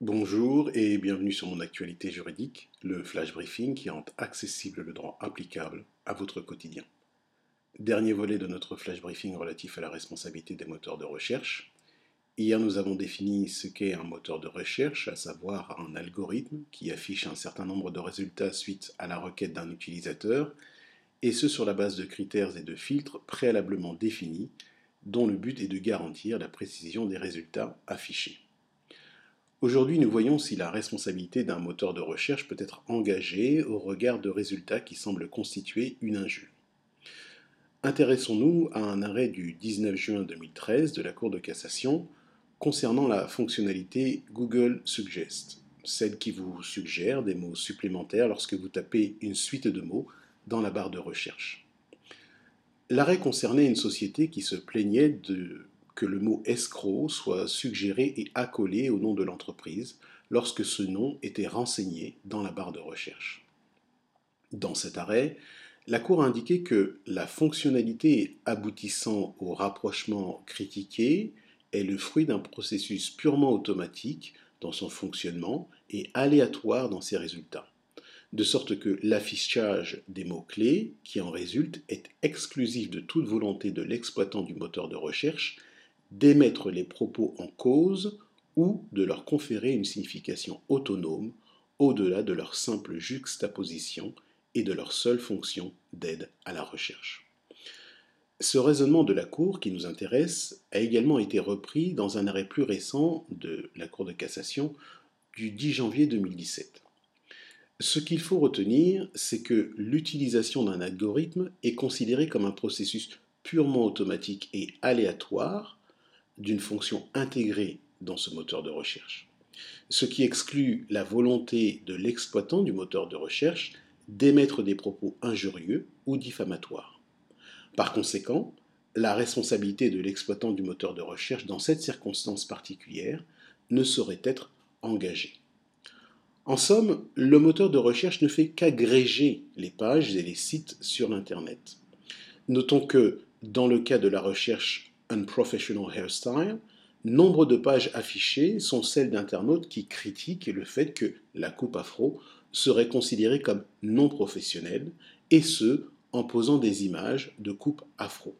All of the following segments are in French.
Bonjour et bienvenue sur mon actualité juridique, le flash briefing qui rend accessible le droit applicable à votre quotidien. Dernier volet de notre flash briefing relatif à la responsabilité des moteurs de recherche. Hier, nous avons défini ce qu'est un moteur de recherche, à savoir un algorithme qui affiche un certain nombre de résultats suite à la requête d'un utilisateur, et ce sur la base de critères et de filtres préalablement définis, dont le but est de garantir la précision des résultats affichés. Aujourd'hui, nous voyons si la responsabilité d'un moteur de recherche peut être engagée au regard de résultats qui semblent constituer une injure. Intéressons-nous à un arrêt du 19 juin 2013 de la Cour de cassation concernant la fonctionnalité Google Suggest, celle qui vous suggère des mots supplémentaires lorsque vous tapez une suite de mots dans la barre de recherche. L'arrêt concernait une société qui se plaignait de que le mot escroc soit suggéré et accolé au nom de l'entreprise lorsque ce nom était renseigné dans la barre de recherche. Dans cet arrêt, la Cour a indiqué que la fonctionnalité aboutissant au rapprochement critiqué est le fruit d'un processus purement automatique dans son fonctionnement et aléatoire dans ses résultats, de sorte que l'affichage des mots-clés qui en résulte est exclusif de toute volonté de l'exploitant du moteur de recherche d'émettre les propos en cause ou de leur conférer une signification autonome au-delà de leur simple juxtaposition et de leur seule fonction d'aide à la recherche. Ce raisonnement de la Cour qui nous intéresse a également été repris dans un arrêt plus récent de la Cour de cassation du 10 janvier 2017. Ce qu'il faut retenir, c'est que l'utilisation d'un algorithme est considérée comme un processus purement automatique et aléatoire d'une fonction intégrée dans ce moteur de recherche, ce qui exclut la volonté de l'exploitant du moteur de recherche d'émettre des propos injurieux ou diffamatoires. Par conséquent, la responsabilité de l'exploitant du moteur de recherche dans cette circonstance particulière ne saurait être engagée. En somme, le moteur de recherche ne fait qu'agréger les pages et les sites sur l'Internet. Notons que, dans le cas de la recherche Unprofessional Hairstyle, nombre de pages affichées sont celles d'internautes qui critiquent le fait que la coupe afro serait considérée comme non professionnelle, et ce, en posant des images de coupe afro.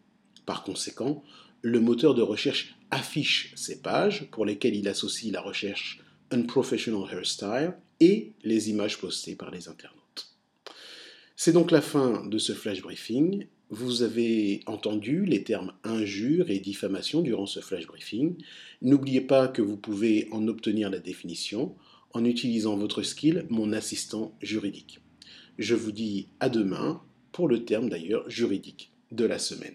Par conséquent, le moteur de recherche affiche ces pages pour lesquelles il associe la recherche Unprofessional Hairstyle et les images postées par les internautes. C'est donc la fin de ce flash briefing vous avez entendu les termes injure et diffamation durant ce flash briefing. N'oubliez pas que vous pouvez en obtenir la définition en utilisant votre skill Mon assistant juridique. Je vous dis à demain pour le terme d'ailleurs juridique de la semaine.